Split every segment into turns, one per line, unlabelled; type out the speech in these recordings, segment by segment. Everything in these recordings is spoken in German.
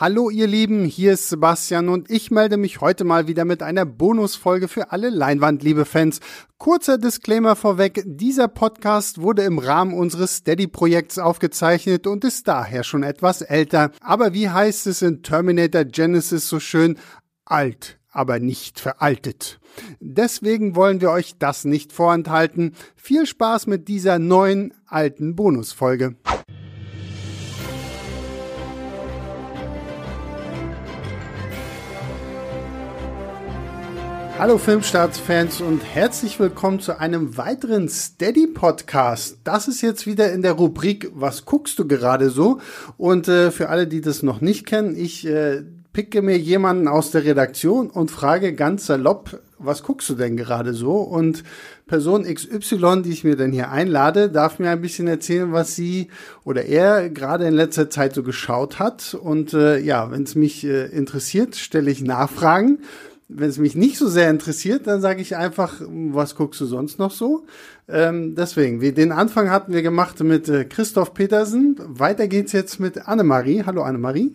Hallo ihr Lieben, hier ist Sebastian und ich melde mich heute mal wieder mit einer Bonusfolge für alle Leinwandliebe-Fans. Kurzer Disclaimer vorweg, dieser Podcast wurde im Rahmen unseres Steady-Projekts aufgezeichnet und ist daher schon etwas älter. Aber wie heißt es in Terminator Genesis so schön? Alt, aber nicht veraltet. Deswegen wollen wir euch das nicht vorenthalten. Viel Spaß mit dieser neuen alten Bonusfolge. Hallo Filmstarts-Fans und herzlich willkommen zu einem weiteren Steady-Podcast. Das ist jetzt wieder in der Rubrik Was guckst du gerade so? Und äh, für alle, die das noch nicht kennen, ich äh, picke mir jemanden aus der Redaktion und frage ganz salopp, was guckst du denn gerade so? Und Person XY, die ich mir denn hier einlade, darf mir ein bisschen erzählen, was sie oder er gerade in letzter Zeit so geschaut hat. Und äh, ja, wenn es mich äh, interessiert, stelle ich Nachfragen wenn es mich nicht so sehr interessiert, dann sage ich einfach, was guckst du sonst noch so? Ähm, deswegen, wir, den Anfang hatten wir gemacht mit äh, Christoph Petersen. Weiter geht's jetzt mit Annemarie. Hallo Annemarie.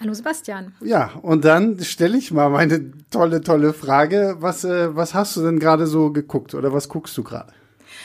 Hallo Sebastian.
Ja, und dann stelle ich mal meine tolle, tolle Frage. Was, äh, was hast du denn gerade so geguckt oder was guckst du gerade?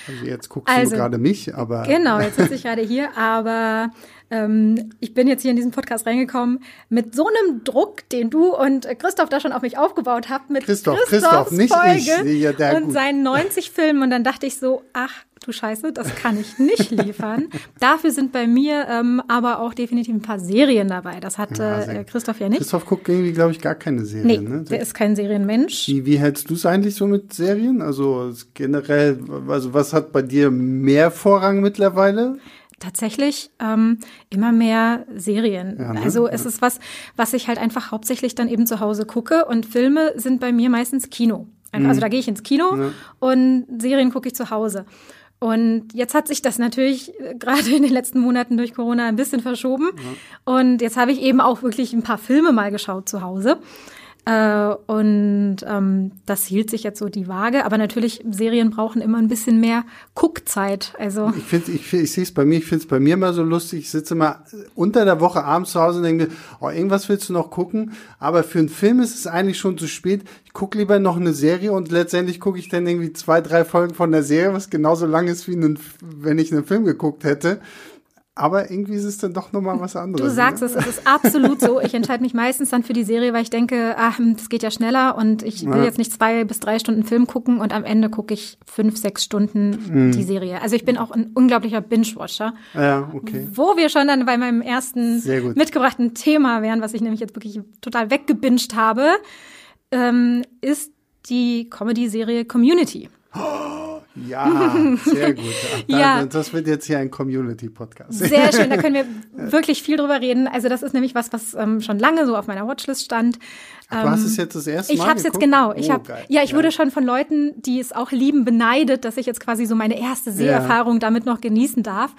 Also jetzt guckst also, du gerade mich, aber.
Genau, jetzt sitze ich gerade hier, aber ähm, ich bin jetzt hier in diesen Podcast reingekommen mit so einem Druck, den du und Christoph da schon auf mich aufgebaut habt, mit
Christoph, Christoph, nicht
Folge
ich. Ja,
und gut. seinen 90 Filmen. Und dann dachte ich so, ach du Scheiße, das kann ich nicht liefern. Dafür sind bei mir ähm, aber auch definitiv ein paar Serien dabei. Das hat ja, äh, Christoph ja nicht.
Christoph guckt irgendwie, glaube ich, gar keine Serien.
Nee,
ne?
der ist kein Serienmensch.
Wie, wie hältst du es eigentlich so mit Serien? Also generell, also was hat bei dir mehr Vorrang mittlerweile?
tatsächlich ähm, immer mehr Serien. Ja, ne? Also es ja. ist was, was ich halt einfach hauptsächlich dann eben zu Hause gucke und Filme sind bei mir meistens Kino. Also mhm. da gehe ich ins Kino ja. und Serien gucke ich zu Hause. Und jetzt hat sich das natürlich äh, gerade in den letzten Monaten durch Corona ein bisschen verschoben. Und jetzt habe ich eben auch wirklich ein paar Filme mal geschaut zu Hause. Äh, und ähm, das hielt sich jetzt so die Waage. Aber natürlich, Serien brauchen immer ein bisschen mehr Guckzeit. Also
ich finde, ich, ich sehe es bei mir, ich finde es bei mir immer so lustig. Ich sitze mal unter der Woche abends zu Hause und denke mir, oh, irgendwas willst du noch gucken. Aber für einen Film ist es eigentlich schon zu spät. Ich gucke lieber noch eine Serie und letztendlich gucke ich dann irgendwie zwei, drei Folgen von der Serie, was genauso lang ist, wie einen, wenn ich einen Film geguckt hätte. Aber irgendwie ist es dann doch nochmal was anderes.
Du sagst ne? es, es ist absolut so. Ich entscheide mich meistens dann für die Serie, weil ich denke, ach, das geht ja schneller und ich will ja. jetzt nicht zwei bis drei Stunden Film gucken und am Ende gucke ich fünf, sechs Stunden mhm. die Serie. Also ich bin auch ein unglaublicher Binge-Watcher.
Ja, okay.
Wo wir schon dann bei meinem ersten mitgebrachten Thema wären, was ich nämlich jetzt wirklich total weggebinged habe, ähm, ist die Comedy-Serie Community.
Oh. Ja, sehr gut. Ach, ja. Das wird jetzt hier ein Community-Podcast.
Sehr schön, da können wir wirklich viel drüber reden. Also das ist nämlich was, was ähm, schon lange so auf meiner Watchlist stand.
Ach, du hast es jetzt das erste
Mal Ich habe es jetzt genau. Ich oh, hab, ja, ich ja. wurde schon von Leuten, die es auch lieben, beneidet, dass ich jetzt quasi so meine erste Seherfahrung ja. damit noch genießen darf.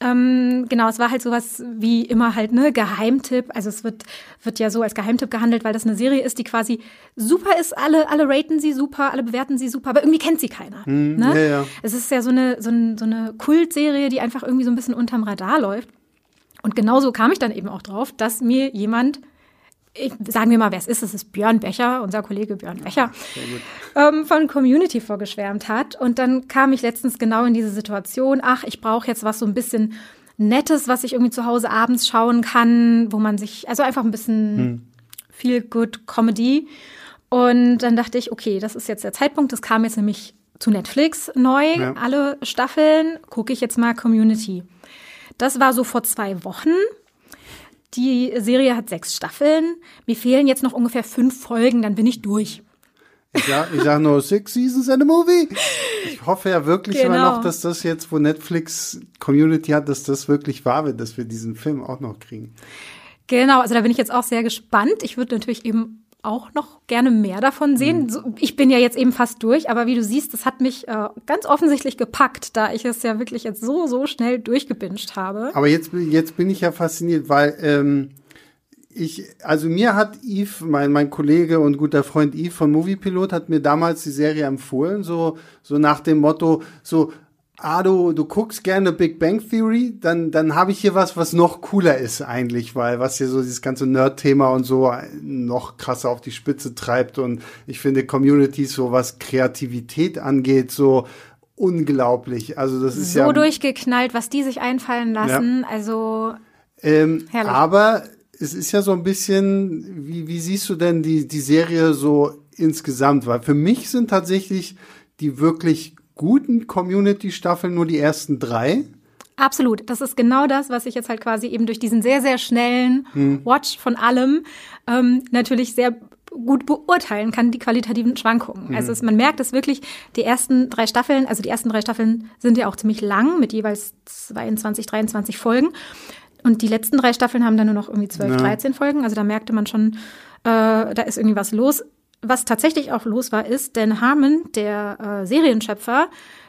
Ähm, genau, es war halt sowas wie immer halt, ne, Geheimtipp. Also es wird, wird ja so als Geheimtipp gehandelt, weil das eine Serie ist, die quasi super ist. Alle, alle raten sie super, alle bewerten sie super, aber irgendwie kennt sie keiner. Hm, ne? ja, ja. Es ist ja so eine, so, ein, so eine Kultserie, die einfach irgendwie so ein bisschen unterm Radar läuft. Und genauso kam ich dann eben auch drauf, dass mir jemand ich, sagen wir mal, wer es ist, es ist Björn Becher, unser Kollege Björn Becher, ähm, von Community vorgeschwärmt hat. Und dann kam ich letztens genau in diese Situation, ach, ich brauche jetzt was so ein bisschen Nettes, was ich irgendwie zu Hause abends schauen kann, wo man sich, also einfach ein bisschen hm. viel good Comedy. Und dann dachte ich, okay, das ist jetzt der Zeitpunkt, das kam jetzt nämlich zu Netflix neu, ja. alle Staffeln, gucke ich jetzt mal Community. Das war so vor zwei Wochen. Die Serie hat sechs Staffeln. Mir fehlen jetzt noch ungefähr fünf Folgen, dann bin ich durch.
Ich sag, ich sag nur Six Seasons and a Movie. Ich hoffe ja wirklich genau. immer noch, dass das jetzt, wo Netflix Community hat, dass das wirklich wahr wird, dass wir diesen Film auch noch kriegen.
Genau, also da bin ich jetzt auch sehr gespannt. Ich würde natürlich eben auch noch gerne mehr davon sehen. Mhm. Ich bin ja jetzt eben fast durch, aber wie du siehst, das hat mich äh, ganz offensichtlich gepackt, da ich es ja wirklich jetzt so, so schnell durchgebinged habe.
Aber jetzt, jetzt bin ich ja fasziniert, weil ähm, ich, also mir hat Yves, mein, mein Kollege und guter Freund Yves von Moviepilot, hat mir damals die Serie empfohlen, so, so nach dem Motto, so, ah, du, du guckst gerne Big Bang Theory, dann, dann habe ich hier was, was noch cooler ist eigentlich, weil was hier so dieses ganze Nerd-Thema und so noch krasser auf die Spitze treibt und ich finde Communities, so was Kreativität angeht, so unglaublich. Also das ist
so
ja
so durchgeknallt, was die sich einfallen lassen. Ja. Also
ähm, aber es ist ja so ein bisschen, wie, wie siehst du denn die, die Serie so insgesamt? Weil für mich sind tatsächlich die wirklich guten Community-Staffeln nur die ersten drei.
Absolut. Das ist genau das, was ich jetzt halt quasi eben durch diesen sehr, sehr schnellen hm. Watch von allem ähm, natürlich sehr gut beurteilen kann, die qualitativen Schwankungen. Mhm. Also es, man merkt es wirklich, die ersten drei Staffeln, also die ersten drei Staffeln sind ja auch ziemlich lang mit jeweils 22, 23 Folgen. Und die letzten drei Staffeln haben dann nur noch irgendwie 12, ja. 13 Folgen. Also da merkte man schon, äh, da ist irgendwie was los was tatsächlich auch los war, ist, Dan Harmon, der äh, Serienschöpfer,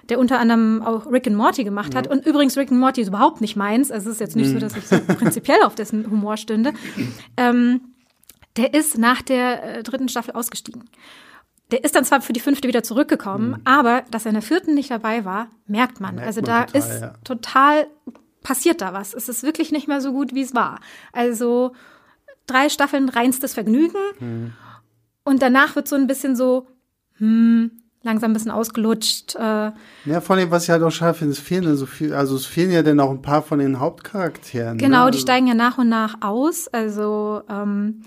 der unter anderem auch Rick and Morty gemacht hat. Und übrigens, Rick and Morty ist überhaupt nicht meins. Also es ist jetzt nicht mhm. so, dass ich so prinzipiell auf dessen Humor stünde. Ähm, der ist nach der äh, dritten Staffel ausgestiegen. Der ist dann zwar für die fünfte wieder zurückgekommen, mhm. aber dass er in der vierten nicht dabei war, merkt man. Merkt also da total, ist ja. total passiert da was. Es ist wirklich nicht mehr so gut, wie es war. Also drei Staffeln reinstes Vergnügen. Mhm. Und danach wird so ein bisschen so, hm, langsam ein bisschen ausgelutscht. Äh.
Ja, von dem, was ich halt auch schade finde, es fehlen ja so viel, also es fehlen ja dann auch ein paar von den Hauptcharakteren.
Ne? Genau,
ne?
die also, steigen ja nach und nach aus. Also ähm,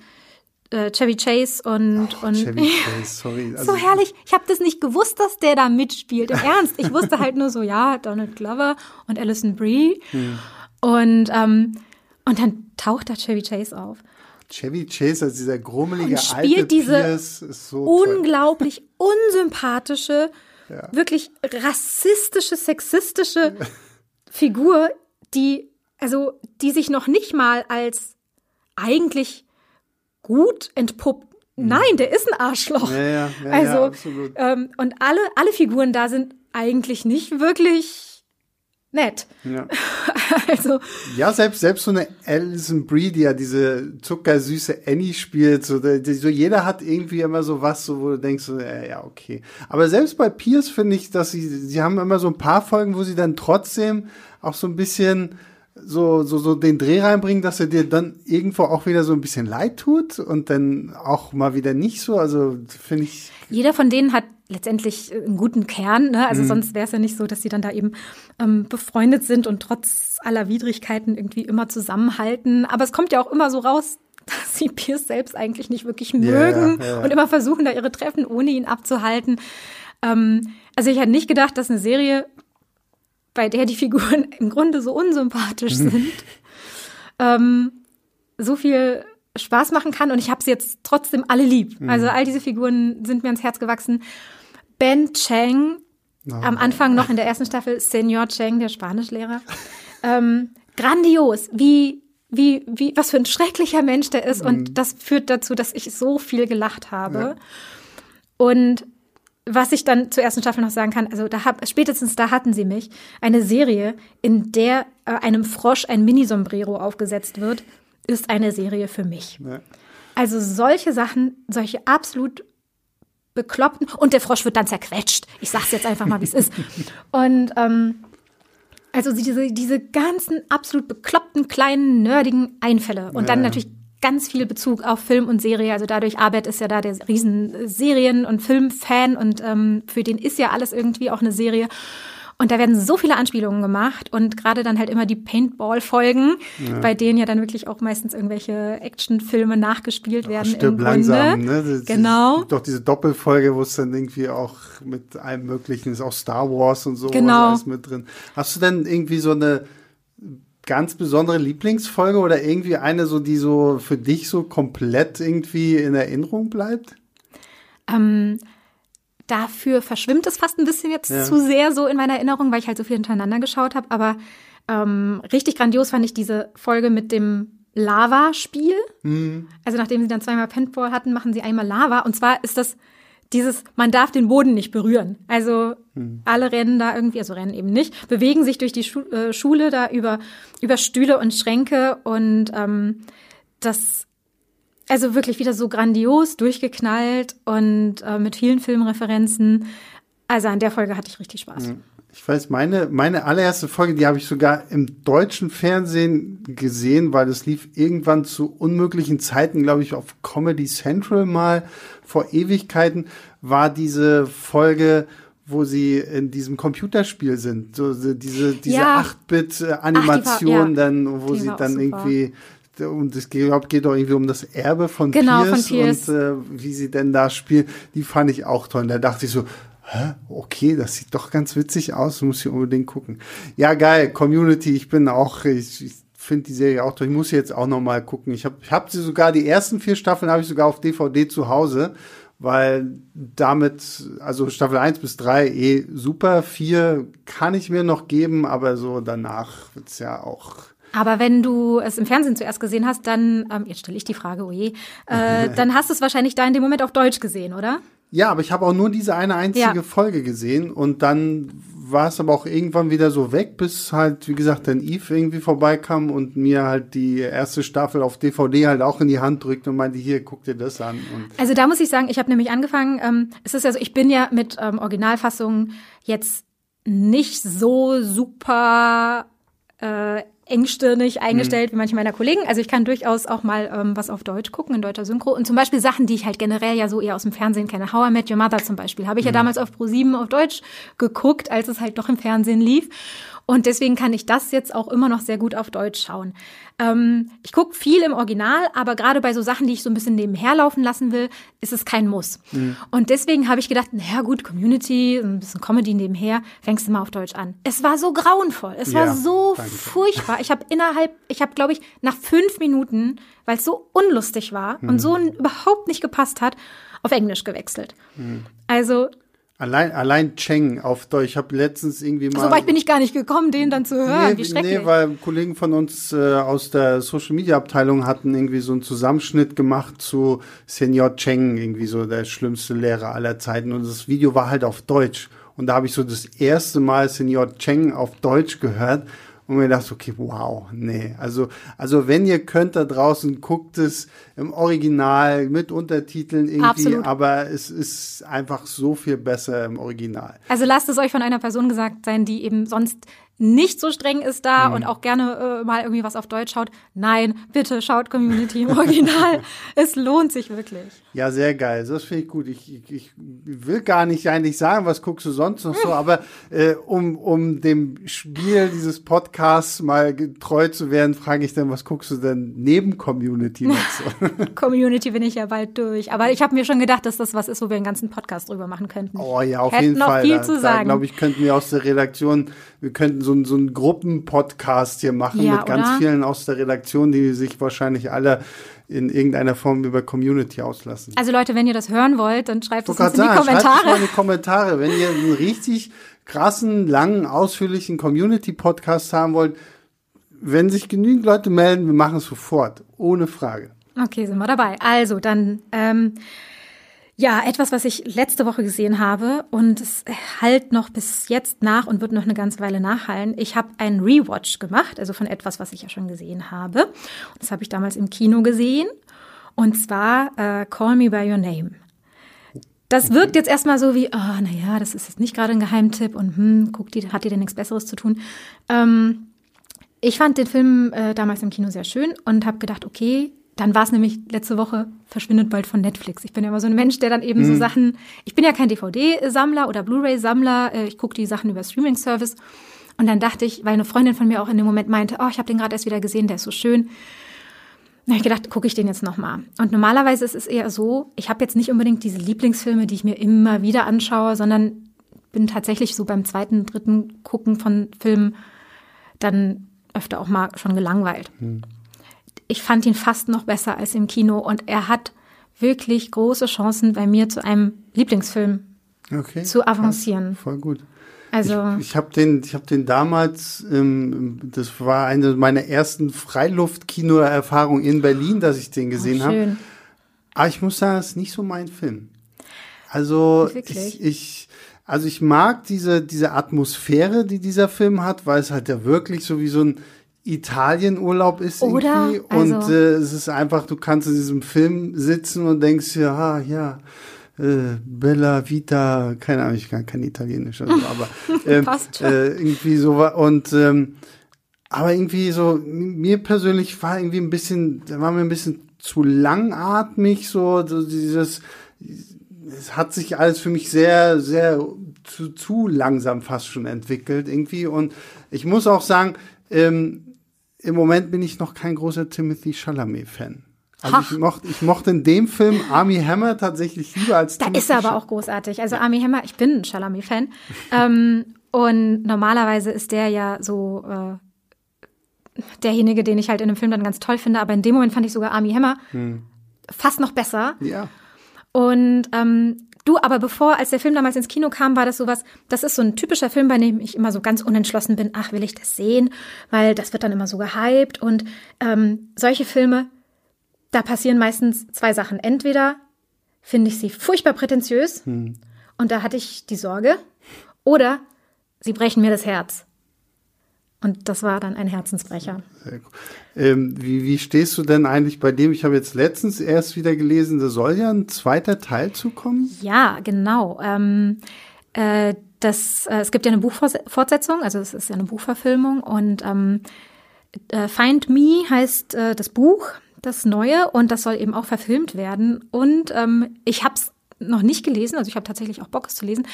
äh, Chevy Chase und
oh,
und
Chevy Chase, sorry.
Also, so herrlich. Ich habe das nicht gewusst, dass der da mitspielt. Im Ernst. Ich wusste halt nur so, ja, Donald Glover und Alison Brie. Hm. Und ähm, und dann taucht da Chevy Chase auf.
Chevy Chase als dieser grummelige
und spielt
alte
diese
Pierce, ist so
unglaublich unsympathische, ja. wirklich rassistische, sexistische Figur, die also die sich noch nicht mal als eigentlich gut entpuppt. Mhm. Nein, der ist ein Arschloch.
Ja, ja, ja,
also ähm, und alle alle Figuren da sind eigentlich nicht wirklich nett.
Ja.
also.
Ja, selbst, selbst so eine Alison Brie, die ja diese zuckersüße Annie spielt, so, die, so jeder hat irgendwie immer so was, so, wo du denkst, so, äh, ja, okay. Aber selbst bei Pierce finde ich, dass sie, sie haben immer so ein paar Folgen, wo sie dann trotzdem auch so ein bisschen, so, so, so den Dreh reinbringen, dass er dir dann irgendwo auch wieder so ein bisschen leid tut und dann auch mal wieder nicht so. Also finde ich.
Jeder von denen hat letztendlich einen guten Kern, ne? Also mhm. sonst wäre es ja nicht so, dass sie dann da eben ähm, befreundet sind und trotz aller Widrigkeiten irgendwie immer zusammenhalten. Aber es kommt ja auch immer so raus, dass sie Pierce selbst eigentlich nicht wirklich mögen yeah, yeah. und immer versuchen, da ihre Treffen ohne ihn abzuhalten. Ähm, also ich hätte nicht gedacht, dass eine Serie bei der die Figuren im Grunde so unsympathisch mhm. sind, ähm, so viel Spaß machen kann. Und ich habe sie jetzt trotzdem alle lieb. Mhm. Also all diese Figuren sind mir ans Herz gewachsen. Ben Chang, oh. am Anfang noch in der ersten Staffel, Senor Chang, der Spanischlehrer. ähm, grandios, wie, wie, wie, was für ein schrecklicher Mensch der ist. Mhm. Und das führt dazu, dass ich so viel gelacht habe. Ja. Und was ich dann zur ersten Staffel noch sagen kann, also da hab, spätestens da hatten sie mich, eine Serie, in der äh, einem Frosch ein Mini-Sombrero aufgesetzt wird, ist eine Serie für mich. Ja. Also solche Sachen, solche absolut bekloppten, und der Frosch wird dann zerquetscht. Ich sag's jetzt einfach mal, wie es ist. Und ähm, also diese, diese ganzen absolut bekloppten, kleinen, nerdigen Einfälle. Und ja. dann natürlich ganz viel Bezug auf Film und Serie. Also dadurch, Arbeit ist ja da der riesen Serien- und Filmfan und ähm, für den ist ja alles irgendwie auch eine Serie. Und da werden so viele Anspielungen gemacht und gerade dann halt immer die Paintball-Folgen, ja. bei denen ja dann wirklich auch meistens irgendwelche Actionfilme nachgespielt werden.
Ach, langsam, ne? Das,
genau. Es
gibt doch diese Doppelfolge, wo es dann irgendwie auch mit allem Möglichen ist, auch Star Wars und so
genau.
alles mit drin. Hast du denn irgendwie so eine ganz besondere Lieblingsfolge oder irgendwie eine so, die so für dich so komplett irgendwie in Erinnerung bleibt?
Ähm, dafür verschwimmt es fast ein bisschen jetzt ja. zu sehr so in meiner Erinnerung, weil ich halt so viel hintereinander geschaut habe. Aber ähm, richtig grandios fand ich diese Folge mit dem Lava-Spiel. Mhm. Also nachdem sie dann zweimal Paintball hatten, machen sie einmal Lava. Und zwar ist das dieses, man darf den Boden nicht berühren. Also hm. alle rennen da irgendwie, also rennen eben nicht, bewegen sich durch die Schu äh, Schule da über, über Stühle und Schränke und ähm, das, also wirklich wieder so grandios durchgeknallt und äh, mit vielen Filmreferenzen. Also an der Folge hatte ich richtig Spaß. Hm.
Ich weiß, meine, meine allererste Folge, die habe ich sogar im deutschen Fernsehen gesehen, weil es lief irgendwann zu unmöglichen Zeiten, glaube ich, auf Comedy Central mal vor Ewigkeiten, war diese Folge, wo sie in diesem Computerspiel sind. So, diese, diese
Ja.
8-Bit-Animation
Ach, die war- ja.
dann, wo
Die
sie
auch
dann
super.
irgendwie und es geht, glaub, geht doch irgendwie um das Erbe von
Genau,
Pierce,
von Pierce.
und äh, wie sie denn da spielt, die fand ich auch toll. Und da dachte ich so, hä, okay, das sieht doch ganz witzig aus, muss ich unbedingt gucken. Ja, geil, Community, ich bin auch, ich, ich finde die Serie auch toll. Ich muss sie jetzt auch noch mal gucken. Ich habe ich hab sie sogar, die ersten vier Staffeln habe ich sogar auf DVD zu Hause, weil damit, also Staffel 1 bis 3 eh super, 4 kann ich mir noch geben, aber so danach wird's ja auch
Aber wenn du es im Fernsehen zuerst gesehen hast, dann, ähm, jetzt stelle ich die Frage, oh je, äh, dann hast du es wahrscheinlich da in dem Moment auf Deutsch gesehen, oder?
Ja, aber ich habe auch nur diese eine einzige
Ja.
Folge gesehen und dann war es aber auch irgendwann wieder so weg, bis halt, wie gesagt, dann Eve irgendwie vorbeikam und mir halt die erste Staffel auf DVD halt auch in die Hand drückte und meinte, hier, guck dir das an. Und
Also da muss ich sagen, ich habe nämlich angefangen, ähm, es ist ja so, ich bin ja mit ähm, Originalfassungen jetzt nicht so super äh, engstirnig eingestellt wie manche meiner Kollegen. Also ich kann durchaus auch mal ähm, was auf Deutsch gucken, in deutscher Synchro. Und zum Beispiel Sachen, die ich halt generell ja so eher aus dem Fernsehen kenne. How I Met Your Mother zum Beispiel. Habe ich ja damals auf Pro7 auf Deutsch geguckt, als es halt doch im Fernsehen lief. Und deswegen kann ich das jetzt auch immer noch sehr gut auf Deutsch schauen. Ähm, ich gucke viel im Original, aber gerade bei so Sachen, die ich so ein bisschen nebenher laufen lassen will, ist es kein Muss. Und deswegen habe ich gedacht, naja gut, Community, ein bisschen Comedy nebenher, fängst du mal auf Deutsch an. Es war so grauenvoll, es
Ja,
war so
danke.
furchtbar. Ich habe innerhalb, ich habe glaube ich nach fünf Minuten, weil es so unlustig war und so n- überhaupt nicht gepasst hat, auf Englisch gewechselt. Also
allein, allein Cheng auf Deutsch. Ich habe letztens irgendwie mal.
so weit bin ich gar nicht gekommen, den dann zu hören. Wie schrecklich.
Nee, weil Kollegen von uns äh, aus der Social Media Abteilung hatten irgendwie so einen Zusammenschnitt gemacht zu Senior Cheng, irgendwie so der schlimmste Lehrer aller Zeiten. Und das Video war halt auf Deutsch. Und da habe ich so das erste Mal Senior Cheng auf Deutsch gehört und mir gedacht, okay, wow, nee. Also, also wenn ihr könnt da draußen, guckt es im Original mit Untertiteln irgendwie,
Absolut.
aber es ist einfach so viel besser im Original.
Also lasst es euch von einer Person gesagt sein, die eben sonst nicht so streng ist da
Mhm.
und auch gerne äh, mal irgendwie was auf Deutsch schaut. Nein, bitte schaut Community im Original. es lohnt sich wirklich.
Ja, sehr geil. Das finde ich gut. Ich, ich, ich will gar nicht eigentlich sagen, was guckst du sonst noch so, aber äh, um, um dem Spiel dieses Podcasts mal getreu zu werden, frage ich dann, was guckst du denn neben Community noch so?
Community bin ich ja bald durch. Aber ich habe mir schon gedacht, dass das was ist, wo wir einen ganzen Podcast drüber machen könnten.
Oh ja, auf
Hätten
jeden
noch
Fall.
viel
da,
zu sagen.
glaube ich, könnten wir aus der Redaktion, wir könnten so, einen- so einen Gruppenpodcast hier machen
Ja,
mit ganz
oder?
vielen aus der Redaktion, die sich wahrscheinlich alle in irgendeiner Form über Community auslassen.
Also Leute, wenn ihr das hören wollt, dann schreibt es in die
sagen, schreibt es mal
Kommentare.
in die Kommentare, wenn ihr einen richtig krassen, langen, ausführlichen Community-Podcast haben wollt. Wenn sich genügend Leute melden, wir machen es sofort, ohne Frage.
Okay, sind wir dabei. Also dann, ähm, ja, etwas, was ich letzte Woche gesehen habe und es halt noch bis jetzt nach und wird noch eine ganze Weile nachhallen. Ich habe einen Rewatch gemacht, also von etwas, was ich ja schon gesehen habe. Und das habe ich damals im Kino gesehen. Und zwar äh, Call Me By Your Name. Das wirkt jetzt erstmal so wie, ah, na naja, das ist jetzt nicht gerade ein Geheimtipp und hm, guckt die, hat die denn nichts Besseres zu tun? Ähm, ich fand den Film äh, damals im Kino sehr schön und habe gedacht, okay, dann war es nämlich letzte Woche verschwindet bald von Netflix. Ich bin ja immer so ein Mensch, der dann eben so Sachen, ich bin ja kein DVD-Sammler oder Blu-ray-Sammler, äh, ich gucke die Sachen über Streaming-Service. Und dann dachte ich, weil eine Freundin von mir auch in dem Moment meinte, oh, ich habe den gerade erst wieder gesehen, der ist so schön. Da habe ich gedacht, gucke ich den jetzt nochmal. Und normalerweise ist es eher so, ich habe jetzt nicht unbedingt diese Lieblingsfilme, die ich mir immer wieder anschaue, sondern bin tatsächlich so beim zweiten, dritten Gucken von Filmen dann öfter auch mal schon gelangweilt. Ich fand ihn fast noch besser als im Kino und er hat wirklich große Chancen bei mir zu einem Lieblingsfilm
Okay.
zu avancieren.
Voll gut.
Also
Ich, ich habe den, ich habe den damals, ähm, das war eine meiner ersten Freiluftkino-Erfahrungen in Berlin, dass ich den gesehen habe.
schön.
Aber ich muss sagen, es ist nicht so mein Film. Also ich, ich, also ich mag diese, diese Atmosphäre, die dieser Film hat, weil es halt ja wirklich so wie so ein Italienurlaub ist
Oder?
irgendwie. Und
Also-
äh, es ist einfach, du kannst in diesem Film sitzen und denkst ja, ah, ja, äh, Bella Vita, keine Ahnung, ich kann kein Italienisch, also, aber ähm, äh, irgendwie so war und ähm, aber irgendwie so mir persönlich war irgendwie ein bisschen, da war mir ein bisschen zu langatmig so, so dieses es hat sich alles für mich sehr, sehr zu, zu langsam fast schon entwickelt irgendwie. Und ich muss auch sagen, ähm, im Moment bin ich noch kein großer Timothy Chalamet-Fan. Also ich mochte, ich mochte in dem Film Army Hammer tatsächlich lieber als
Da Timothy ist er aber auch großartig. Also Army Hammer, ich bin ein Chalamet-Fan. ähm, und normalerweise ist der ja so äh, derjenige, den ich halt in dem Film dann ganz toll finde. Aber in dem Moment fand ich sogar Army Hammer hm. fast noch besser.
Ja.
Und ähm, du, aber bevor, als der Film damals ins Kino kam, war das sowas, das ist so ein typischer Film, bei dem ich immer so ganz unentschlossen bin, ach, will ich das sehen? Weil das wird dann immer so gehypt. Und ähm, solche Filme, da passieren meistens zwei Sachen. Entweder finde ich sie furchtbar prätentiös hm. und da hatte ich die Sorge, oder sie brechen mir das Herz. Und das war dann ein Herzensbrecher.
Ähm, wie, wie stehst du denn eigentlich bei dem? Ich habe jetzt letztens erst wieder gelesen, da soll ja ein zweiter Teil zukommen.
Ja, genau. Ähm, äh, das, äh, es gibt ja eine Buchfortsetzung, also es ist ja eine Buchverfilmung und ähm, äh, Find Me heißt äh, das Buch, das neue und das soll eben auch verfilmt werden. Und ähm, ich habe es noch nicht gelesen, also ich habe tatsächlich auch Bock, es zu lesen,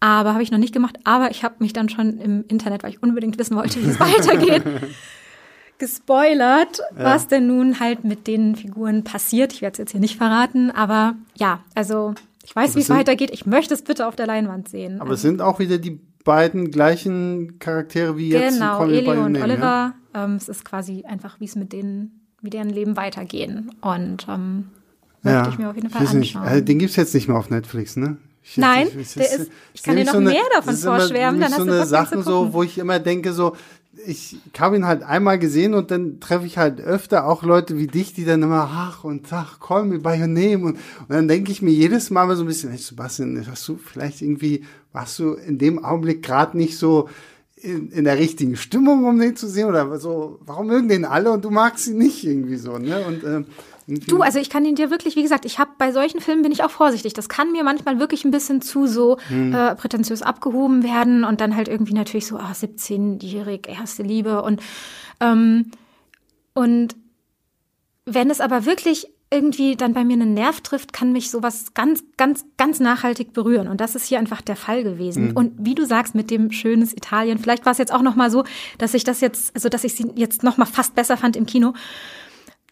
aber habe ich noch nicht gemacht. Aber ich habe mich dann schon im Internet, weil ich unbedingt wissen wollte, wie es weitergeht, gespoilert, ja. was denn nun halt mit den Figuren passiert. Ich werde es jetzt hier nicht verraten, aber ja, also ich weiß, wie es weitergeht. Ich möchte es bitte auf der Leinwand sehen.
Aber es sind auch wieder die beiden gleichen Charaktere wie jetzt.
Genau, Eli und nehmen, Oliver. Ja? Ähm, es ist quasi einfach, wie es mit denen, wie deren Leben weitergehen. Und ähm, möchte ja, ich mir auf jeden Fall anschauen. Nicht.
Also, den gibt's jetzt nicht mehr auf Netflix, ne?
Ich Nein, nicht, der ist, ich kann dir noch so eine, mehr davon vorschwärmen.
Dann hast so eine Sachen so, wo ich immer denke so, ich habe ihn halt einmal gesehen und dann treffe ich halt öfter auch Leute wie dich, die dann immer, ach und ach, call me by your name. Und, und dann denke ich mir jedes Mal mal so ein bisschen, hey Sebastian, hast du vielleicht irgendwie, warst du in dem Augenblick gerade nicht so in, in der richtigen Stimmung, um den zu sehen? Oder so, warum mögen den alle und du magst ihn nicht irgendwie so, ne? Und ähm,
Du, also ich kann ihn dir wirklich, wie gesagt, ich habe bei solchen Filmen bin ich auch vorsichtig. Das kann mir manchmal wirklich ein bisschen zu so hm. äh, prätentiös abgehoben werden und dann halt irgendwie natürlich so, ah, 17-jährig, erste Liebe und ähm, und wenn es aber wirklich irgendwie dann bei mir einen Nerv trifft, kann mich sowas ganz, ganz, ganz nachhaltig berühren. Und das ist hier einfach der Fall gewesen. Mhm. Und wie du sagst, mit dem schönes Italien, vielleicht war es jetzt auch noch mal so, dass ich das jetzt, also dass ich sie jetzt noch mal fast besser fand im Kino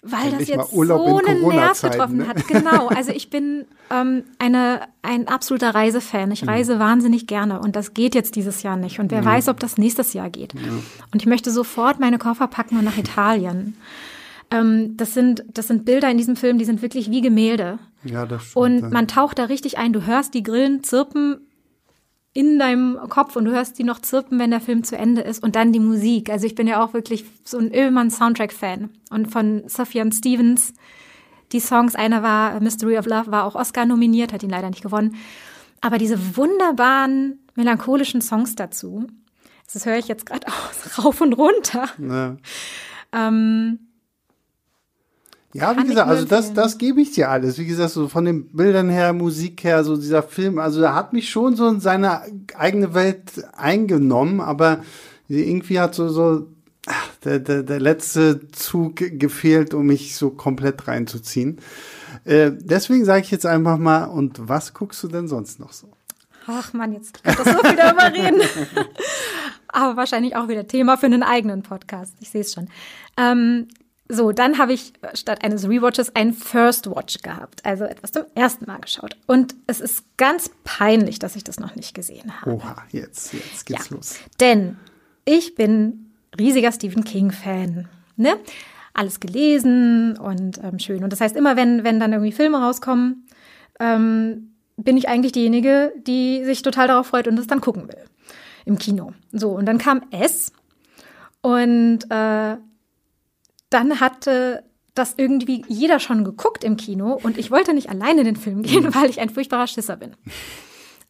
weil das jetzt so einen Nerv getroffen ne? hat. Genau. Also ich bin ähm, eine, ein absoluter Reisefan. Ich mhm. reise mhm. wahnsinnig gerne und das geht jetzt dieses Jahr nicht. Und wer mhm. weiß, ob das nächstes Jahr geht. Ja. Und ich möchte sofort meine Koffer packen und nach Italien. Ähm, das sind, das sind Bilder in diesem Film, die sind wirklich wie Gemälde.
Ja, das stimmt.
Und man taucht da richtig ein. Du hörst die Grillen zirpen in deinem Kopf und du hörst die noch zirpen, wenn der Film zu Ende ist und dann die Musik. Also ich bin ja auch wirklich so ein Ölmann-Soundtrack-Fan und von Sufjan Stevens die Songs, einer war Mystery of Love, war auch Oscar nominiert, hat ihn leider nicht gewonnen. Aber diese wunderbaren, melancholischen Songs dazu, das höre ich jetzt gerade auch rauf und runter. Ja. Ähm,
ja, wie gesagt, also das, das gebe ich dir alles. Wie gesagt, so von den Bildern her, Musik her, so dieser Film, also er hat mich schon so in seine eigene Welt eingenommen, aber irgendwie hat so, so der, der, der letzte Zug gefehlt, um mich so komplett reinzuziehen. Äh, deswegen sage ich jetzt einfach mal, und was guckst du denn sonst noch so?
Ach man, jetzt kann das so wieder überreden. Aber wahrscheinlich auch wieder Thema für einen eigenen Podcast. Ich sehe es schon. Ähm, so, dann habe ich statt eines Rewatches ein First Watch gehabt, also etwas zum ersten Mal geschaut. Und es ist ganz peinlich, dass ich das noch nicht gesehen habe.
Oha, jetzt, jetzt geht's ja. los.
Denn ich bin riesiger Stephen King-Fan. Ne? Alles gelesen und ähm, schön. Und das heißt, immer wenn, wenn dann irgendwie Filme rauskommen, ähm, bin ich eigentlich diejenige, die sich total darauf freut und das dann gucken will. Im Kino. So, und dann kam S. Und äh, dann hatte das irgendwie jeder schon geguckt im Kino und ich wollte nicht alleine in den Film gehen, mhm. weil ich ein furchtbarer Schisser bin.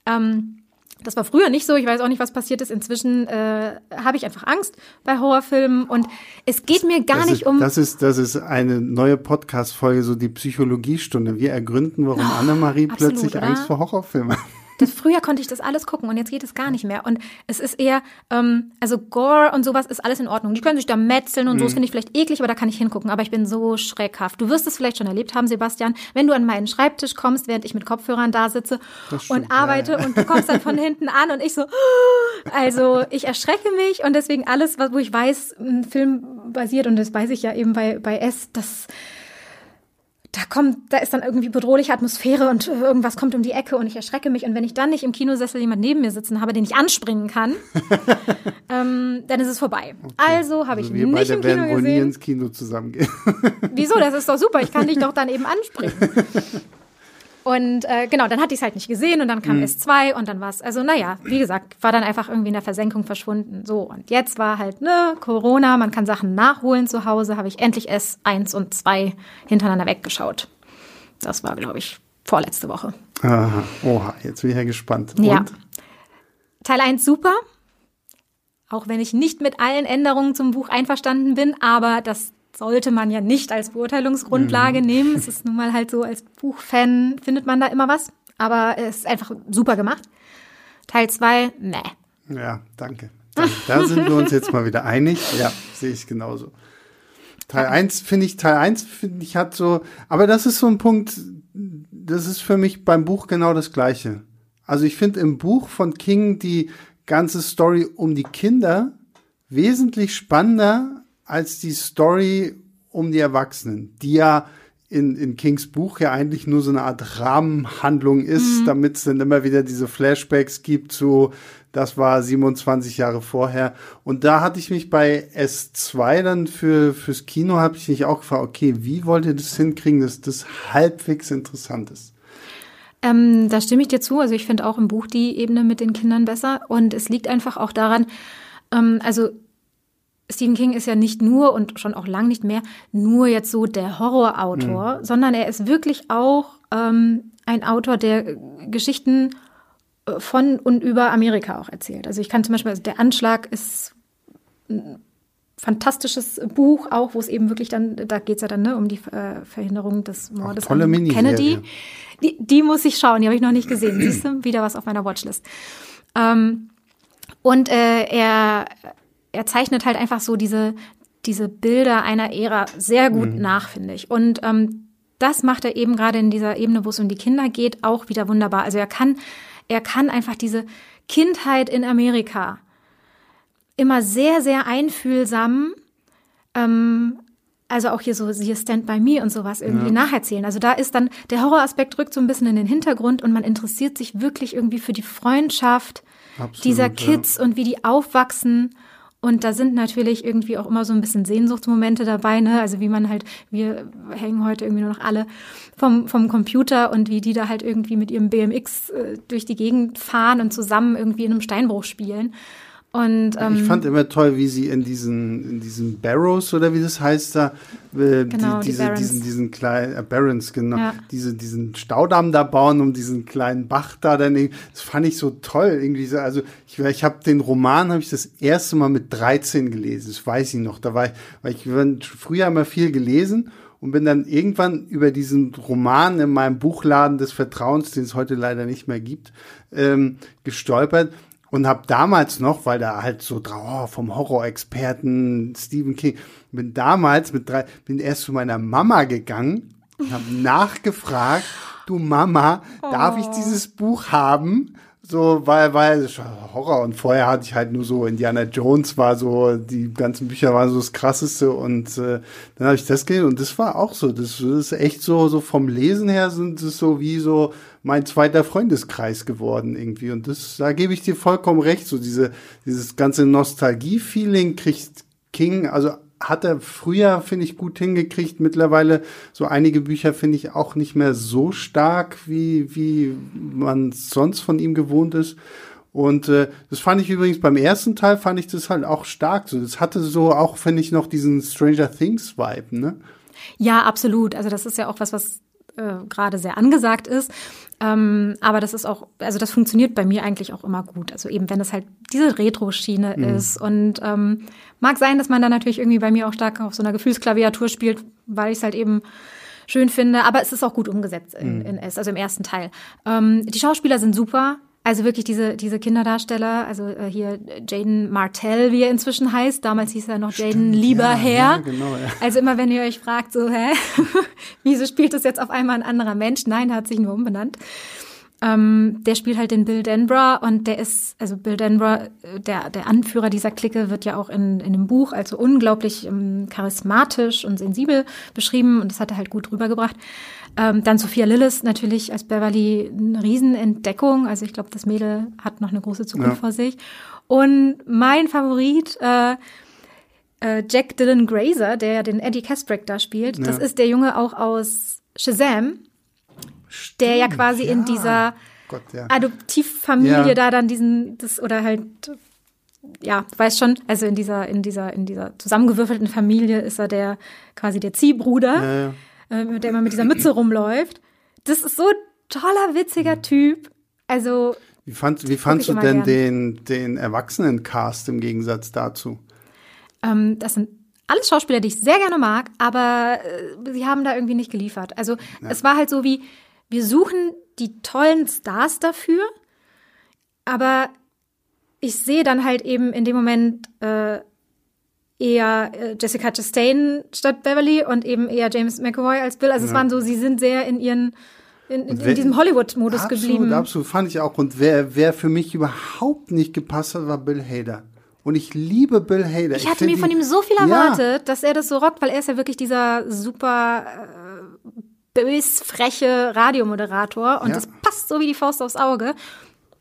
Ähm, Das war früher nicht so. Ich weiß auch nicht, was passiert ist. Inzwischen äh, habe ich einfach Angst bei Horrorfilmen und es geht mir gar
das
nicht
ist,
um.
Das ist, das ist eine neue Podcast-Folge, so die Psychologiestunde. Wir ergründen, warum oh, Annemarie absolut, plötzlich oder? Angst vor Horrorfilmen hat.
Das, früher konnte ich das alles gucken und jetzt geht es gar nicht mehr. Und es ist eher, ähm, also Gore und sowas ist alles in Ordnung. Die können sich da metzeln und mhm. so, das finde ich vielleicht eklig, aber da kann ich hingucken. Aber ich bin so schreckhaft. Du wirst es vielleicht schon erlebt haben, Sebastian, wenn du an meinen Schreibtisch kommst, während ich mit Kopfhörern da sitze und arbeite ja, ja. und du kommst dann von hinten an und ich so, also ich erschrecke mich und deswegen alles, wo ich weiß, ein Film basiert und das weiß ich ja eben bei, bei S, das da kommt, da ist dann irgendwie bedrohliche Atmosphäre und irgendwas kommt um die Ecke und ich erschrecke mich. Und wenn ich dann nicht im Kinosessel jemand neben mir sitzen habe, den ich anspringen kann, ähm, dann ist es vorbei. Okay. Also habe ich also wir nicht im Kino gesehen.
Ins Kino zusammengehen.
Wieso? Das ist doch super. Ich kann dich doch dann eben anspringen. Und äh, genau, dann hatte ich es halt nicht gesehen und dann kam mhm. S2 und dann war es, also naja, wie gesagt, war dann einfach irgendwie in der Versenkung verschwunden. So, und jetzt war halt, ne, Corona, man kann Sachen nachholen zu Hause, habe ich endlich S1 und 2 hintereinander weggeschaut. Das war, glaube ich, vorletzte Woche.
Aha, oha, jetzt bin ich ja gespannt.
Und? Ja. Teil 1 super, auch wenn ich nicht mit allen Änderungen zum Buch einverstanden bin, aber das sollte man ja nicht als Beurteilungsgrundlage mhm. nehmen. Es ist nun mal halt so, als Buchfan findet man da immer was. Aber es ist einfach super gemacht. Teil 2, ne.
Ja, danke. Da sind wir uns jetzt mal wieder einig. Ja, sehe ich genauso. Teil 1 finde ich, Teil 1 finde ich hat so, aber das ist so ein Punkt, das ist für mich beim Buch genau das Gleiche. Also ich finde im Buch von King die ganze Story um die Kinder wesentlich spannender als die Story um die Erwachsenen, die ja in, in Kings Buch ja eigentlich nur so eine Art Rahmenhandlung ist, mhm. damit es dann immer wieder diese Flashbacks gibt zu, das war 27 Jahre vorher. Und da hatte ich mich bei S2 dann für, fürs Kino, habe ich mich auch gefragt, okay, wie wollt ihr das hinkriegen, dass das halbwegs interessant ist?
Ähm, da stimme ich dir zu. Also ich finde auch im Buch die Ebene mit den Kindern besser. Und es liegt einfach auch daran, ähm, also Stephen King ist ja nicht nur und schon auch lang nicht mehr nur jetzt so der Horrorautor, mhm. sondern er ist wirklich auch ähm, ein Autor, der Geschichten äh, von und über Amerika auch erzählt. Also ich kann zum Beispiel, also der Anschlag ist ein fantastisches Buch auch, wo es eben wirklich dann, da geht's ja dann ne, um die äh, Verhinderung des Mordes
an Kennedy.
Die, die muss ich schauen, die habe ich noch nicht gesehen. Siehst du, wieder was auf meiner Watchlist. Ähm, und äh, er er zeichnet halt einfach so diese, diese Bilder einer Ära sehr gut mhm. nach, finde ich. Und ähm, das macht er eben gerade in dieser Ebene, wo es um die Kinder geht, auch wieder wunderbar. Also er kann, er kann einfach diese Kindheit in Amerika immer sehr, sehr einfühlsam, ähm, also auch hier so hier Stand by Me und sowas irgendwie ja. nacherzählen. Also da ist dann der Horroraspekt rückt so ein bisschen in den Hintergrund und man interessiert sich wirklich irgendwie für die Freundschaft Absolut, dieser Kids ja. und wie die aufwachsen und da sind natürlich irgendwie auch immer so ein bisschen Sehnsuchtsmomente dabei, ne? Also wie man halt, wir hängen heute irgendwie nur noch alle vom, vom Computer und wie die da halt irgendwie mit ihrem BMX äh, durch die Gegend fahren und zusammen irgendwie in einem Steinbruch spielen. Und, ähm,
ich fand immer toll, wie sie in diesen, in diesen Barrows oder wie das heißt da, äh,
genau,
die, diese, die diesen, diesen kleinen, äh, Barons, genau, ja. diese, diesen Staudamm da bauen, um diesen kleinen Bach da dann, das fand ich so toll, irgendwie so, also ich, ich habe den Roman, habe ich das erste Mal mit 13 gelesen, das weiß ich noch, da war ich, weil ich früher immer viel gelesen und bin dann irgendwann über diesen Roman in meinem Buchladen des Vertrauens, den es heute leider nicht mehr gibt, ähm, gestolpert und habe damals noch, weil da halt so oh, vom Horrorexperten Stephen King, bin damals mit drei, bin erst zu meiner Mama gegangen und habe nachgefragt, du Mama, oh. darf ich oh. dieses Buch haben? So, weil, weil Horror und vorher hatte ich halt nur so Indiana Jones war so, die ganzen Bücher waren so das krasseste und äh, dann habe ich das gelesen und das war auch so, das, das ist echt so, so vom Lesen her sind es so wie so mein zweiter Freundeskreis geworden irgendwie und das, da gebe ich dir vollkommen recht, so diese, dieses ganze Nostalgie-Feeling kriegt King, also hat er früher, finde ich, gut hingekriegt. Mittlerweile so einige Bücher finde ich auch nicht mehr so stark, wie, wie man sonst von ihm gewohnt ist. Und äh, das fand ich übrigens beim ersten Teil, fand ich das halt auch stark. So, das hatte so auch, finde ich, noch diesen Stranger Things Vibe, ne?
Ja, absolut. Also das ist ja auch was, was äh, gerade sehr angesagt ist. Ähm, aber das ist auch, also das funktioniert bei mir eigentlich auch immer gut. Also eben, wenn es halt diese Retro-Schiene mhm. ist. Und ähm, mag sein, dass man da natürlich irgendwie bei mir auch stark auf so einer Gefühlsklaviatur spielt, weil ich es halt eben schön finde. Aber es ist auch gut umgesetzt in, mhm. in S, also im ersten Teil. Ähm, die Schauspieler sind super. Also wirklich diese, diese Kinderdarsteller, also äh, hier Jaden Martell, wie er inzwischen heißt. Damals hieß er noch Jaden Lieberherr. Ja, ja, genau, ja. Also immer wenn ihr euch fragt, so, hä, wieso spielt das jetzt auf einmal ein anderer Mensch? Nein, er hat sich nur umbenannt. Ähm, der spielt halt den Bill Denbrough und der ist, also Bill Denbrough, äh, der, der Anführer dieser Clique, wird ja auch in, in dem Buch also unglaublich ähm, charismatisch und sensibel beschrieben und das hat er halt gut rübergebracht. Ähm, dann Sophia Lillis natürlich als Beverly eine Riesenentdeckung. Also ich glaube, das Mädel hat noch eine große Zukunft ja. vor sich. Und mein Favorit, äh, äh, Jack Dylan Grazer, der ja den Eddie Casbrack da spielt, ja. das ist der Junge auch aus Shazam, Stimmt, der ja quasi ja. in dieser Gott, ja. Adoptivfamilie da dann diesen, das oder halt ja, weiß schon, also in dieser, in dieser, in dieser zusammengewürfelten Familie ist er der quasi der Ziehbruder. Ja, ja äh, der immer mit dieser Mütze rumläuft. Das ist so toller, witziger Typ. Also.
Wie, fand, wie fandst du denn den, den Erwachsenen-Cast im Gegensatz dazu?
Ähm, das sind alles Schauspieler, die ich sehr gerne mag, aber äh, sie haben da irgendwie nicht geliefert. Also ja. es war halt so wie, wir suchen die tollen Stars dafür, aber ich sehe dann halt eben in dem Moment äh, eher äh, Jessica Chastain statt Beverly und eben eher James McAvoy als Bill. Also ja. es waren so, sie sind sehr in ihren in, in, in diesem Hollywood-Modus geblieben.
Absolut, fand ich auch. Und wer, wer für mich überhaupt nicht gepasst hat, war Bill Hader. Und ich liebe Bill Hader.
Ich, ich hatte mir von ihm so viel erwartet, ja. dass er das so rockt, weil er ist ja wirklich dieser super äh, bös, freche Radiomoderator. Und ja. das passt so wie die Faust aufs Auge.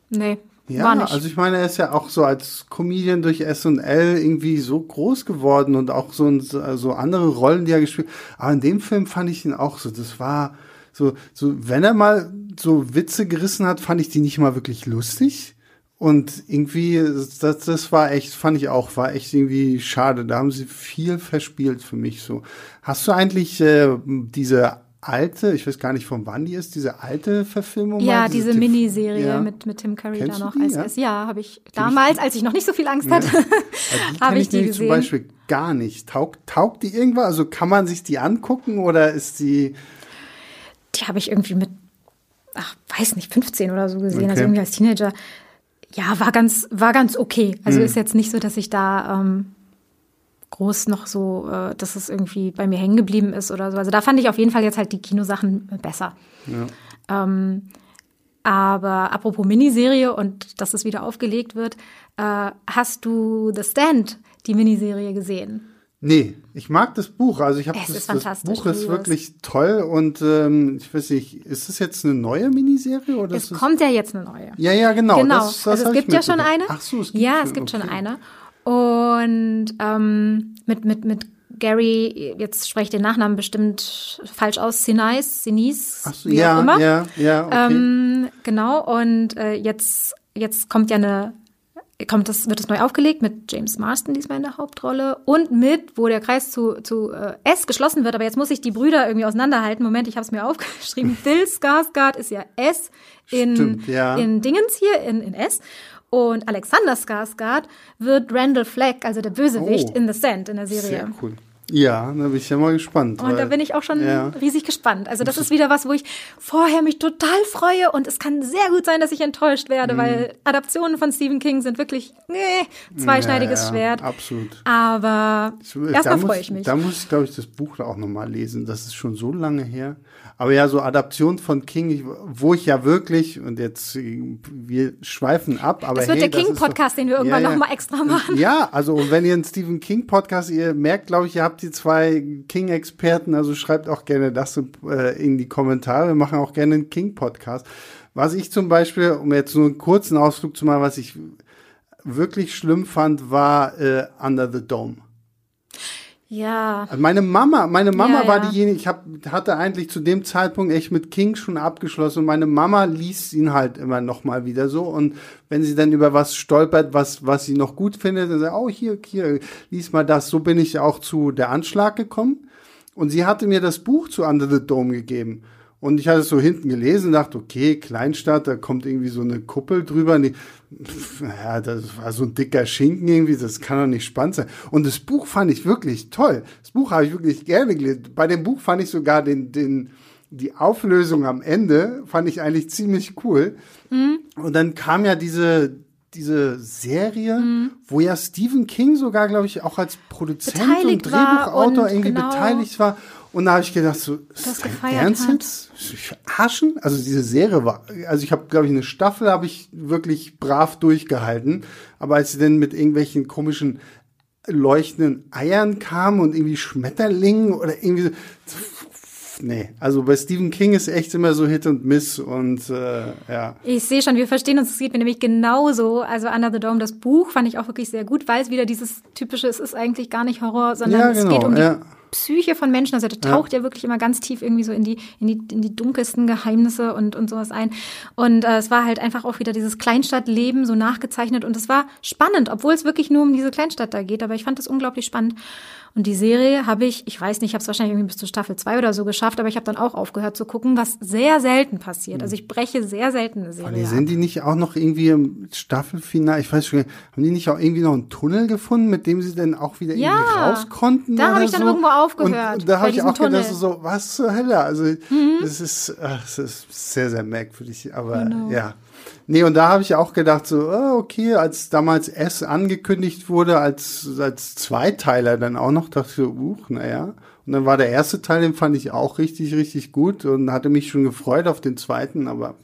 Nee,
ja, also ich meine, er ist ja auch so als Comedian durch S&L irgendwie so groß geworden und auch so, so andere Rollen, die er gespielt Aber in dem Film fand ich ihn auch so, das war so, so, wenn er mal so Witze gerissen hat, fand ich die nicht mal wirklich lustig. Und irgendwie, das, das war echt, fand ich auch, war echt irgendwie schade. Da haben sie viel verspielt für mich so. Hast du eigentlich äh, diese alte, ich weiß gar nicht von wann die ist, diese alte Verfilmung?
Ja, mal, diese, diese Miniserie ja. mit, mit Tim Curry Kennst da noch als ja? Ja, habe ich damals, als ich noch nicht so viel Angst hatte, ja. habe ich die gesehen.
zum Beispiel gar nicht. Taugt, taugt die irgendwas? Also kann man sich die angucken oder ist die.
Die habe ich irgendwie mit, ach, weiß nicht, 15 oder so gesehen, also okay. also irgendwie als Teenager. Ja, war ganz, war ganz okay. Also hm. ist jetzt nicht so, dass ich da ähm, groß noch so, äh, dass es irgendwie bei mir hängen geblieben ist oder so. Also da fand ich auf jeden Fall jetzt halt die Kinosachen besser. Ja. Ähm, aber apropos Miniserie und dass es wieder aufgelegt wird, äh, hast du The Stand, die Miniserie, gesehen?
Nee, ich mag das Buch. Also ich habe das, das Buch ist wirklich toll und ähm, ich weiß nicht, ist es jetzt eine neue Miniserie oder?
Es kommt ja jetzt eine neue.
Ja, ja, genau.
Genau. Das, das also es gibt ja schon eine. Ach so, es gibt ja, es gibt okay. schon eine. Und ähm, mit, mit, mit Gary, jetzt spreche ich den Nachnamen bestimmt falsch aus, Sinise,
Ach so, wie ja, auch immer. Ja, ja, okay.
Ähm, genau, und äh, jetzt, jetzt kommt ja eine, kommt das, wird es neu aufgelegt mit James Marston diesmal in der Hauptrolle und mit, wo der Kreis zu, zu äh, S geschlossen wird, aber jetzt muss ich die Brüder irgendwie auseinanderhalten. Moment, ich habe es mir aufgeschrieben. Bill Skarsgård ist ja S in, Stimmt, ja. in Dingens hier, in, in S. Und Alexander Skarsgård wird Randall Flagg, also der Bösewicht, oh, in The Sand in der Serie.
Sehr cool. Ja, da bin ich ja mal gespannt.
Und weil, da bin ich auch schon ja. riesig gespannt. Also das ist wieder was, wo ich vorher mich total freue und es kann sehr gut sein, dass ich enttäuscht werde, mhm. weil Adaptionen von Stephen King sind wirklich nee, zweischneidiges ja, ja, Schwert.
Absolut.
Aber erstmal freue ich mich.
Da muss ich, glaube ich, das Buch auch nochmal lesen. Das ist schon so lange her. Aber ja, so Adaption von King, wo ich ja wirklich, und jetzt, wir schweifen ab, aber.
Das wird
hey,
der King-Podcast, den wir irgendwann ja, ja. nochmal extra machen.
Ja, also, wenn ihr einen Stephen King-Podcast, ihr merkt, glaube ich, ihr habt die zwei King-Experten, also schreibt auch gerne das äh, in die Kommentare. Wir machen auch gerne einen King-Podcast. Was ich zum Beispiel, um jetzt nur einen kurzen Ausflug zu machen, was ich wirklich schlimm fand, war äh, Under the Dome.
Ja.
Also meine Mama, meine Mama ja, war ja. diejenige, ich hab, hatte eigentlich zu dem Zeitpunkt echt mit King schon abgeschlossen und meine Mama liest ihn halt immer noch mal wieder so und wenn sie dann über was stolpert, was, was sie noch gut findet, dann sagt, oh, hier, hier, lies mal das. So bin ich auch zu Der Anschlag gekommen und sie hatte mir das Buch zu Under the Dome gegeben Und ich hatte es so hinten gelesen, dachte, okay, Kleinstadt, da kommt irgendwie so eine Kuppel drüber. Nee, ja, das war so ein dicker Schinken irgendwie, das kann doch nicht spannend sein. Und das Buch fand ich wirklich toll. Das Buch habe ich wirklich gerne gelesen. Bei dem Buch fand ich sogar den, den, die Auflösung am Ende, fand ich eigentlich ziemlich cool. Mhm. Und dann kam ja diese, diese Serie, mhm. wo ja Stephen King sogar, glaube ich, auch als Produzent beteiligt und Drehbuchautor irgendwie genau. beteiligt war. Und da habe ich gedacht, so, ist das dein Ernst jetzt? Verarschen? Also diese Serie war, also ich habe, glaube ich, eine Staffel habe ich wirklich brav durchgehalten. Aber als sie dann mit irgendwelchen komischen leuchtenden Eiern kam und irgendwie Schmetterlingen oder irgendwie so, nee, also bei Stephen King ist echt immer so Hit und Miss und äh, ja.
Ich sehe schon, wir verstehen uns, es geht mir nämlich genauso. Also Under the Dome, das Buch fand ich auch wirklich sehr gut, weil es wieder dieses typische, es ist eigentlich gar nicht Horror, sondern ja, genau, es geht um die ja. Psyche von Menschen. Also der taucht ja. ja. wirklich immer ganz tief irgendwie so in die, in die, in die dunkelsten Geheimnisse und, und sowas ein. Und äh, es war halt einfach auch wieder dieses Kleinstadtleben so nachgezeichnet. Und es war spannend, obwohl es wirklich nur um diese Kleinstadt da geht. Aber ich fand es unglaublich spannend. Und die Serie habe ich, ich weiß nicht, ich habe es wahrscheinlich irgendwie bis zur Staffel 2 oder so geschafft, aber ich habe dann auch aufgehört zu gucken, was sehr selten passiert. Also ich breche sehr selten eine Serie.
Sind die nicht auch noch irgendwie im Staffelfinale, ich weiß schon, haben die nicht auch irgendwie noch einen Tunnel gefunden, mit dem sie dann auch wieder ja, irgendwie raus konnten?
Da habe ich dann so? irgendwo aufgehört.
Und da habe ich auch Tunnel. gedacht, so, was zur Hölle? Also mhm. das ist, ach, das ist sehr, sehr merkwürdig, aber genau. ja. Nee, und da habe ich auch gedacht, so, oh, okay, als damals S angekündigt wurde, als, als Zweiteiler dann auch noch, dachte ich so, uh, naja. Und dann war der erste Teil, den fand ich auch richtig, richtig gut und hatte mich schon gefreut auf den zweiten, aber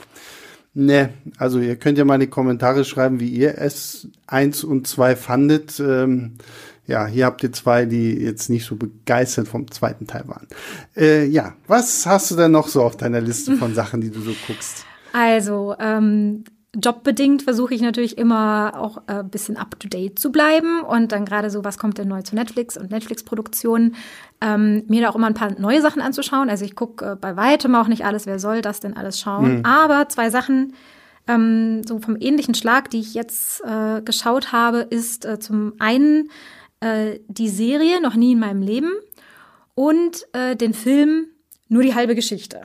ne, also ihr könnt ja mal in die Kommentare schreiben, wie ihr S1 und 2 fandet. Ähm, ja, hier habt ihr zwei, die jetzt nicht so begeistert vom zweiten Teil waren. Äh, ja, was hast du denn noch so auf deiner Liste von Sachen, die du so guckst?
Also, ähm, jobbedingt versuche ich natürlich immer auch ein äh, bisschen up-to-date zu bleiben und dann gerade so, was kommt denn neu zu Netflix und Netflix-Produktionen, ähm, mir da auch immer ein paar neue Sachen anzuschauen. Also ich gucke äh, bei weitem auch nicht alles, wer soll das denn alles schauen. Mhm. Aber zwei Sachen, ähm, so vom ähnlichen Schlag, die ich jetzt äh, geschaut habe, ist äh, zum einen äh, die Serie Noch nie in meinem Leben und äh, den Film Nur die halbe Geschichte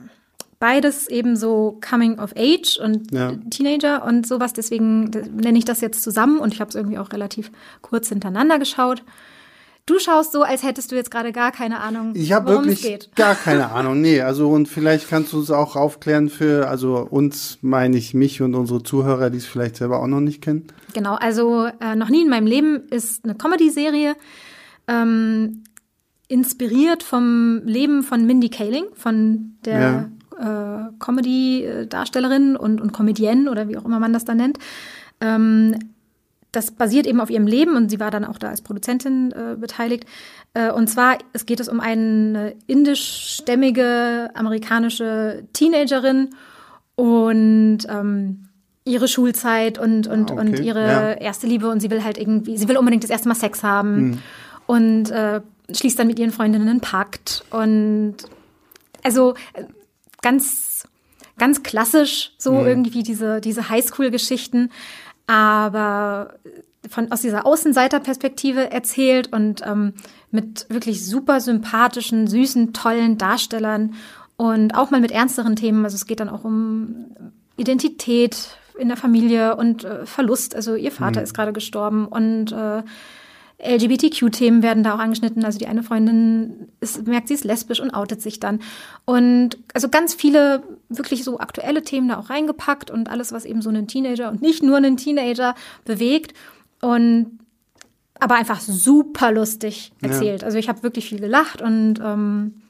beides eben so Coming of Age und ja. Teenager und sowas. Deswegen nenne ich das jetzt zusammen und ich habe es irgendwie auch relativ kurz hintereinander geschaut. Du schaust so, als hättest du jetzt gerade gar keine Ahnung,
ich hab worum wirklich es geht. Gar keine Ahnung, nee. Also und vielleicht kannst du uns auch aufklären für, also uns meine ich mich und unsere Zuhörer, die es vielleicht selber auch noch nicht kennen.
Genau, also äh, noch nie in meinem Leben ist eine Comedy-Serie. Ähm, inspiriert vom Leben von Mindy Kaling, von der ja äh, Comedy-Darstellerin und, und Comedienne oder wie auch immer man das da nennt. Ähm, das basiert eben auf ihrem Leben und sie war dann auch da als Produzentin äh, beteiligt. Äh, und zwar, es geht es um eine indischstämmige amerikanische Teenagerin und ähm, ihre Schulzeit und, und, ah, okay. und ihre ja. erste Liebe und sie will halt irgendwie, sie will unbedingt das erste Mal Sex haben mhm. und äh, schließt dann mit ihren Freundinnen einen Pakt und also ganz, ganz klassisch, so mhm. irgendwie diese, diese Highschool-Geschichten, aber von, aus dieser Außenseiterperspektive erzählt und ähm, mit wirklich super sympathischen, süßen, tollen Darstellern und auch mal mit ernsteren Themen. Also es geht dann auch um Identität in der Familie und äh, Verlust. Also ihr Vater mhm. ist gerade gestorben und äh, LGBTQ-Themen werden da auch angeschnitten. Also die eine Freundin ist, merkt, sie ist lesbisch und outet sich dann. Und also ganz viele wirklich so aktuelle Themen da auch reingepackt und alles, was eben so einen Teenager und nicht nur einen Teenager bewegt. Und aber einfach super lustig erzählt. Ja. Also ich habe wirklich viel gelacht und ähm,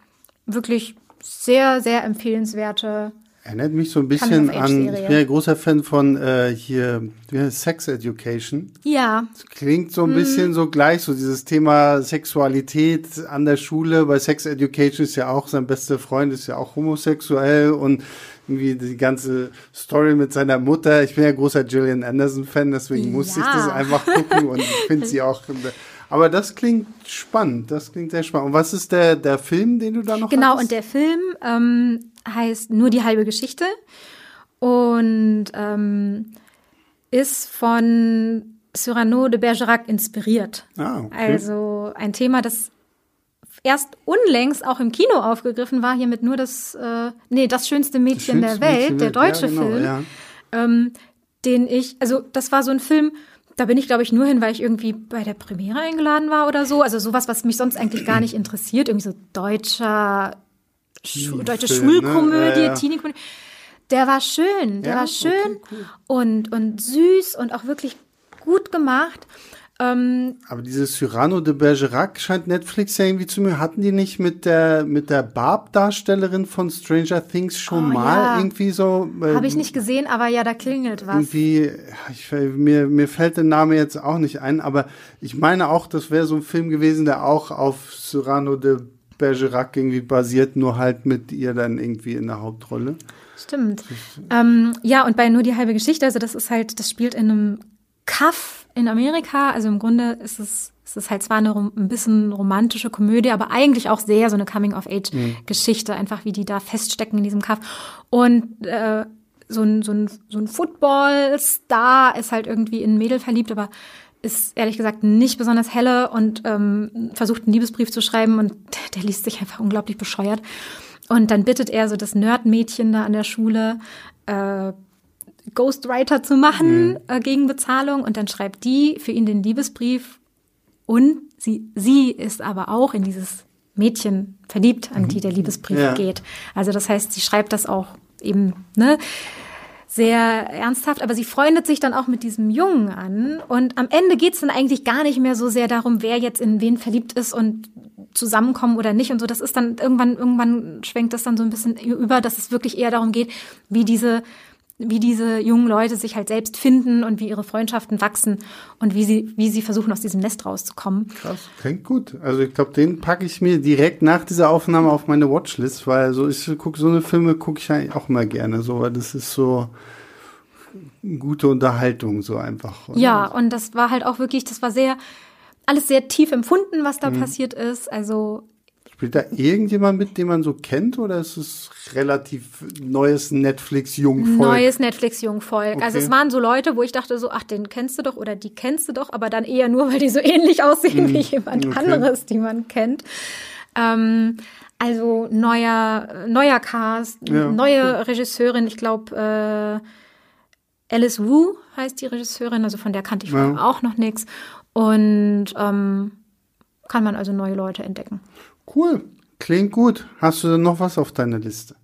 wirklich sehr, sehr empfehlenswerte
Erinnert mich so ein bisschen an, ich bin ja großer Fan von äh, hier Sex Education.
Ja.
Das klingt so ein mhm. bisschen so gleich, so dieses Thema Sexualität an der Schule. Bei Sex Education ist ja auch sein bester Freund, ist ja auch homosexuell und irgendwie die ganze Story mit seiner Mutter. Ich bin ja großer Gillian Anderson-Fan, deswegen ja. musste ich das einfach gucken und ich finde sie auch aber das klingt spannend, das klingt sehr spannend. Und was ist der, der Film, den du da noch
Genau, hattest? und der Film ähm, heißt Nur die halbe Geschichte und ähm, ist von Cyrano de Bergerac inspiriert. Ah, okay. Also ein Thema, das erst unlängst auch im Kino aufgegriffen war, hier mit nur das, äh, nee, das schönste Mädchen das schönste der Welt, Mädchen der deutsche ja, genau, Film, ja. ähm, den ich, also das war so ein Film, da bin ich, glaube ich, nur hin, weil ich irgendwie bei der Premiere eingeladen war oder so. Also sowas, was mich sonst eigentlich gar nicht interessiert. Irgendwie so deutscher, Schu deutsche Film, Schulkomödie, ne? ja, ja. Teenie-Komödie. Der war schön, der ja? war schön okay, cool. und, und süß und auch wirklich gut gemacht.
Ähm, Aber dieses Cyrano de Bergerac scheint Netflix ja irgendwie zu mir. Hatten die nicht mit der, mit der Barb-Darstellerin von Stranger Things schon oh, mal ja. irgendwie so?
Äh, Habe ich nicht gesehen, aber ja, da klingelt was.
Irgendwie, ich, mir, mir fällt der Name jetzt auch nicht ein, aber ich meine auch, das wäre so ein Film gewesen, der auch auf Cyrano de Bergerac irgendwie basiert, nur halt mit ihr dann irgendwie in der Hauptrolle.
Stimmt. Ähm, ja, und bei nur die halbe Geschichte, also das ist halt, das spielt in einem Kaff in Amerika. Also im Grunde ist es, ist es halt zwar eine, ein bisschen romantische Komödie, aber eigentlich auch sehr so eine Coming-of-Age-Geschichte, mhm. einfach wie die da feststecken in diesem Kaff. Und äh, so ein, so ein, so ein Football-Star ist halt irgendwie in ein Mädel verliebt, aber ist ehrlich gesagt nicht besonders helle und ähm, versucht einen Liebesbrief zu schreiben und der liest sich einfach unglaublich bescheuert. Und dann bittet er so das Nerd-Mädchen da an der Schule, äh, Ghostwriter zu machen mhm. äh, gegen Bezahlung und dann schreibt die für ihn den Liebesbrief und sie, sie ist aber auch in dieses Mädchen verliebt, an die der mhm. Liebesbrief ja. geht. Also das heißt, sie schreibt das auch eben, ne? Sehr ernsthaft, aber sie freundet sich dann auch mit diesem Jungen an. Und am Ende geht's dann eigentlich gar nicht mehr so sehr darum, wer jetzt in wen verliebt ist und zusammenkommen oder nicht und so. Das ist dann irgendwann, irgendwann schwenkt das dann so ein bisschen über, dass es wirklich eher darum geht, wie diese wie diese jungen Leute sich halt selbst finden und wie ihre Freundschaften wachsen und wie sie, wie sie versuchen, aus diesem Nest rauszukommen.
Krass, klingt gut. Also ich glaube, den packe ich mir direkt nach dieser Aufnahme auf meine Watchlist, weil so ich gucke so eine Filme gucke ich eigentlich auch immer gerne, so weil das ist so gute Unterhaltung so einfach.
Oder? Ja, und das war halt auch wirklich, das war sehr alles sehr tief empfunden, was da mhm. passiert ist. Also
Spielt da irgendjemand mit, den man so kennt, oder ist es relativ neues Netflix-Jungvolk?
Neues Netflix-Jungvolk. Okay. Also es waren so Leute, wo ich dachte so, ach, den kennst du doch oder die kennst du doch, aber dann eher nur, weil die so ähnlich aussehen mm, wie jemand okay. anderes, die man kennt. Ähm, also neuer, neuer Cast, ja, neue cool. Regisseurin, ich glaube, äh, Alice Wu heißt die Regisseurin, also von der kannte ich ja. auch noch nichts. Und ähm, kann man also neue Leute entdecken.
Cool, klingt gut. Hast du denn noch was auf deiner Liste?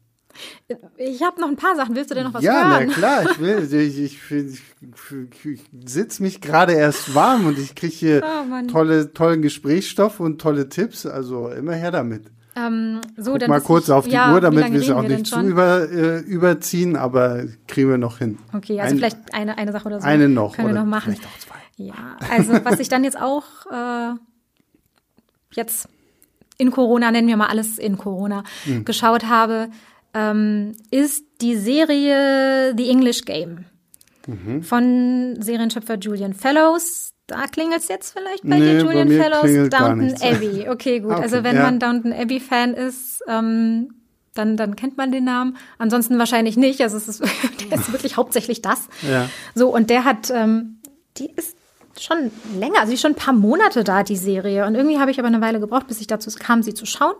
Ich habe noch ein paar Sachen. Willst du denn noch was
ja,
hören? Ja,
na klar. Ich will. Ich, ich, ich, ich sitze mich gerade erst warm und ich kriege hier oh, tolle, tollen Gesprächsstoff und tolle Tipps. Also immer her damit.
Ähm, so,
Guck mal kurz ich, auf die ja, Uhr, damit wir es auch nicht zu über, äh, überziehen, aber kriegen wir noch hin.
Okay, also ein, vielleicht eine, eine Sache oder so.
Eine noch.
Können wir noch machen. Vielleicht auch zwei. Ja, also was ich dann jetzt auch äh, jetzt in Corona, nennen wir mal alles in Corona, mhm. geschaut habe, ähm, ist die Serie The English Game mhm. von Serienschöpfer Julian Fellows. Da klingelt es jetzt vielleicht bei nee, dir, Julian bei Fellows, Downton Abbey. Okay, gut. Okay, also wenn ja. man Downton Abbey-Fan ist, ähm, dann, dann kennt man den Namen. Ansonsten wahrscheinlich nicht. Also es ist, der ist wirklich hauptsächlich das. Ja. So, und der hat, ähm, die ist schon länger, also schon ein paar Monate da, die Serie. Und irgendwie habe ich aber eine Weile gebraucht, bis ich dazu kam, sie zu schauen.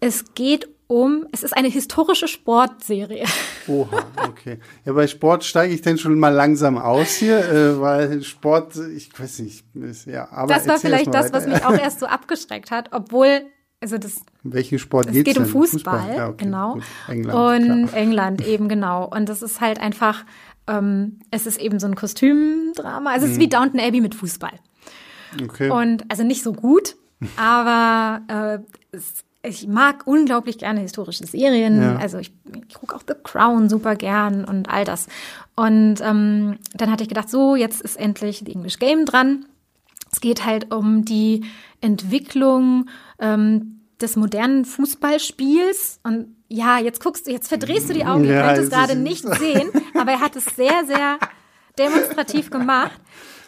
Es geht um, es ist eine historische Sportserie.
Oha, okay. Ja, bei Sport steige ich denn schon mal langsam aus hier, äh, weil Sport, ich weiß nicht, ist, ja, aber.
Das war vielleicht das, was mich auch erst so abgeschreckt hat, obwohl, also das.
Welchen Sport
es
geht's
geht um Fußball, Fußball? Ja, okay, genau. Gut. England, Und klar. England eben, genau. Und das ist halt einfach, ähm, es ist eben so ein Kostümdrama. Also es ist wie mhm. Downton Abbey mit Fußball. Okay. Und also nicht so gut, aber äh, es, ich mag unglaublich gerne historische Serien. Ja. Also ich, ich gucke auch The Crown super gern und all das. Und ähm, dann hatte ich gedacht, so, jetzt ist endlich The English Game dran. Es geht halt um die Entwicklung ähm, des modernen Fußballspiels und ja, jetzt guckst du, jetzt verdrehst du die Augen, ja, ihr könnt es gerade nicht sehen, aber er hat es sehr, sehr demonstrativ gemacht.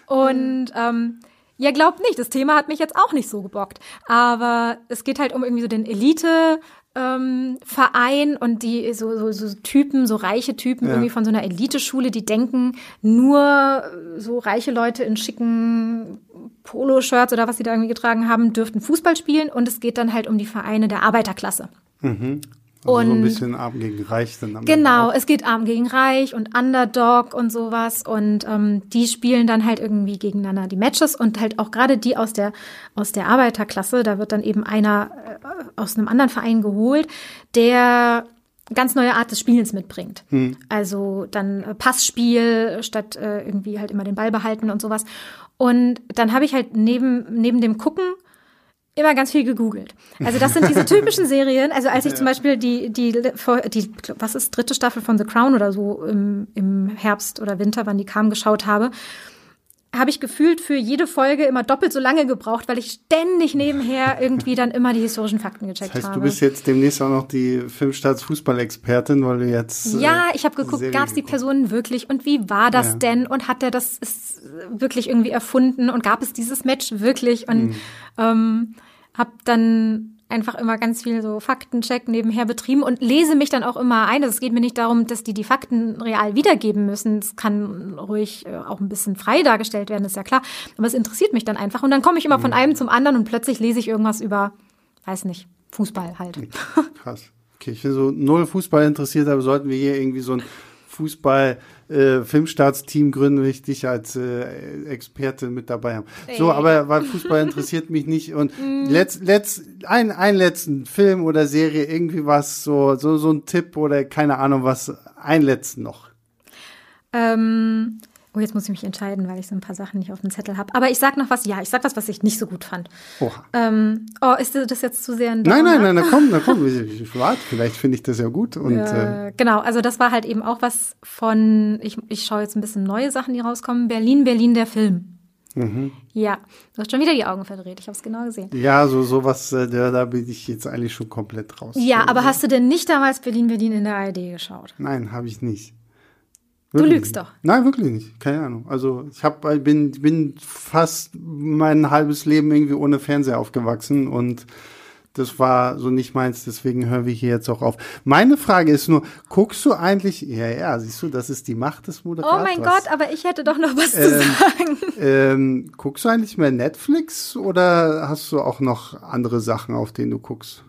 Und ähm, ja, glaubt nicht, das Thema hat mich jetzt auch nicht so gebockt. Aber es geht halt um irgendwie so den Elite, ähm, Verein und die so, so, so Typen, so reiche Typen ja. irgendwie von so einer Eliteschule, die denken, nur so reiche Leute in schicken Poloshirts oder was sie da irgendwie getragen haben, dürften Fußball spielen und es geht dann halt um die Vereine der Arbeiterklasse.
Mhm. Also und so ein bisschen arm gegen reich dann
am Genau, es geht arm gegen reich und Underdog und sowas und ähm, die spielen dann halt irgendwie gegeneinander die Matches und halt auch gerade die aus der aus der Arbeiterklasse, da wird dann eben einer äh, aus einem anderen Verein geholt, der ganz neue Art des Spielens mitbringt. Hm. Also dann äh, Passspiel statt äh, irgendwie halt immer den Ball behalten und sowas. Und dann habe ich halt neben neben dem Gucken immer ganz viel gegoogelt. Also das sind diese typischen Serien. Also als ich zum Beispiel die, die, die, was ist, dritte Staffel von The Crown oder so im, im Herbst oder Winter, wann die kam, geschaut habe, habe ich gefühlt für jede Folge immer doppelt so lange gebraucht, weil ich ständig nebenher irgendwie dann immer die historischen Fakten gecheckt habe. Das heißt,
habe. du bist jetzt demnächst auch noch die Filmstarts-Fußballexpertin, weil du jetzt.
Äh, ja, ich habe geguckt, gab es die Personen wirklich und wie war das ja. denn und hat der das wirklich irgendwie erfunden und gab es dieses Match wirklich und mhm. ähm, habe dann einfach immer ganz viel so Faktencheck nebenher betrieben und lese mich dann auch immer ein. Also es geht mir nicht darum, dass die die Fakten real wiedergeben müssen. Es kann ruhig äh, auch ein bisschen frei dargestellt werden, ist ja klar. Aber es interessiert mich dann einfach. Und dann komme ich immer von mhm. einem zum anderen und plötzlich lese ich irgendwas über, weiß nicht, Fußball halt.
Krass. Okay, ich bin so null Fußball interessiert, aber sollten wir hier irgendwie so ein Fußball äh, Filmstartsteam gründen, will ich dich als äh, Experte mit dabei haben. Hey. So, aber weil Fußball interessiert mich nicht und mm. letzt, letzt, ein, einen letzten Film oder Serie, irgendwie was, so, so, so ein Tipp oder keine Ahnung was, einen letzten noch.
Ähm, Oh, jetzt muss ich mich entscheiden, weil ich so ein paar Sachen nicht auf dem Zettel habe. Aber ich sag noch was. Ja, ich sag was, was ich nicht so gut fand. Oha. Ähm, oh, ist das jetzt zu sehr ein
Nein, nein, nein, na komm, na komm. Ich, warte, vielleicht finde ich das ja gut. Und,
äh, äh, genau, also das war halt eben auch was von, ich, ich schaue jetzt ein bisschen neue Sachen, die rauskommen. Berlin, Berlin, der Film. Mhm. Ja, du hast schon wieder die Augen verdreht. Ich habe es genau gesehen.
Ja, so sowas, äh, da, da bin ich jetzt eigentlich schon komplett raus.
Ja, aber hast du denn nicht damals Berlin, Berlin in der ARD geschaut?
Nein, habe ich nicht.
Wirklich du lügst doch.
Nein, wirklich nicht. Keine Ahnung. Also ich hab, bin, bin fast mein halbes Leben irgendwie ohne Fernseher aufgewachsen und das war so nicht meins, deswegen hören wir hier jetzt auch auf. Meine Frage ist nur, guckst du eigentlich, ja, ja, siehst du, das ist die Macht des Moderators.
Oh mein Gott, aber ich hätte doch noch was ähm, zu sagen.
Ähm, guckst du eigentlich mehr Netflix oder hast du auch noch andere Sachen, auf denen du guckst?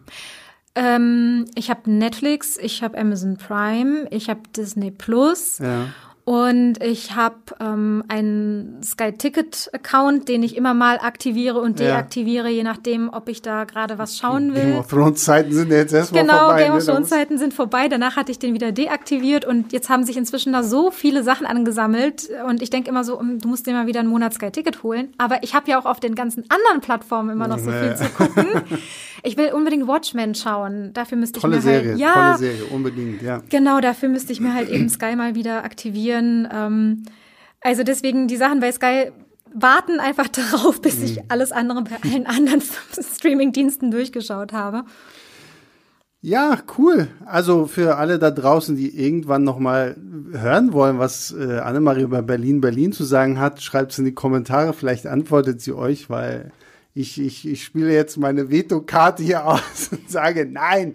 Ähm, ich habe Netflix, ich habe Amazon Prime, ich habe Disney Plus. Ja. Und ich habe ähm, einen Sky Ticket Account, den ich immer mal aktiviere und deaktiviere, ja. je nachdem, ob ich da gerade was schauen will.
Game of Thrones Zeiten sind jetzt erstmal
genau,
vorbei.
Genau, Game of ne? Thrones Zeiten sind vorbei. Danach hatte ich den wieder deaktiviert und jetzt haben sich inzwischen da so viele Sachen angesammelt und ich denke immer so, hm, du musst dir mal wieder einen Monat Sky Ticket holen. Aber ich habe ja auch auf den ganzen anderen Plattformen immer noch so viel zu gucken. Ich will unbedingt Watchmen schauen. Dafür müsste
tolle
ich mir
halt, Serie, ja, tolle Serie, unbedingt, ja.
Genau, dafür müsste ich mir halt eben Sky mal wieder aktivieren. Ähm, also deswegen die Sachen bei Sky warten einfach darauf, bis ich mhm. alles andere bei allen anderen Streaming-Diensten durchgeschaut habe.
Ja, cool. Also für alle da draußen, die irgendwann noch mal hören wollen, was äh, Annemarie über Berlin Berlin zu sagen hat, schreibt es in die Kommentare. Vielleicht antwortet sie euch, weil ich, ich, ich spiele jetzt meine Veto-Karte hier aus und sage nein.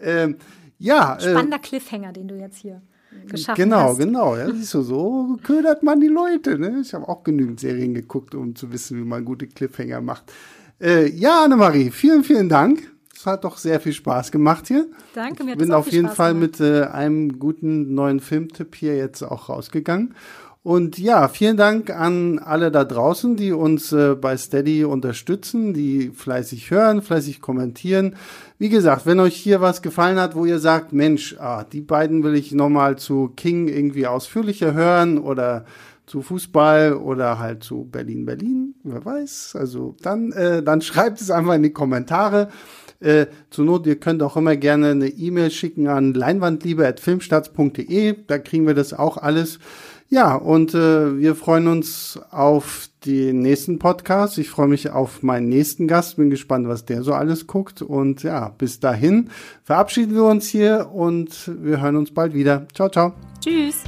Ähm, ja.
Äh, Spannender äh, Cliffhanger, den du jetzt hier geschaffen
genau,
hast.
Genau, genau. Ja, siehst du, so ködert man die Leute. Ne? Ich habe auch genügend Serien geguckt, um zu wissen, wie man gute Cliffhanger macht. Äh, ja, Annemarie, vielen, vielen Dank. Es hat doch sehr viel Spaß gemacht hier.
Danke, mir
Ich bin auf jeden Spaß Fall gemacht. mit äh, einem guten neuen Filmtipp hier jetzt auch rausgegangen. Und ja, vielen Dank an alle da draußen, die uns äh, bei Steady unterstützen, die fleißig hören, fleißig kommentieren. Wie gesagt, wenn euch hier was gefallen hat, wo ihr sagt, Mensch, ah, die beiden will ich nochmal zu King irgendwie ausführlicher hören oder zu Fußball oder halt zu Berlin Berlin, wer weiß. Also dann, äh, dann schreibt es einfach in die Kommentare. Äh, zur Not, ihr könnt auch immer gerne eine E-Mail schicken an leinwandliebe.filmstarts.de. Da kriegen wir das auch alles. Ja, und äh, wir freuen uns auf den nächsten Podcast. Ich freue mich auf meinen nächsten Gast. Bin gespannt, was der so alles guckt. Und ja, bis dahin verabschieden wir uns hier und wir hören uns bald wieder. Ciao, ciao.
Tschüss.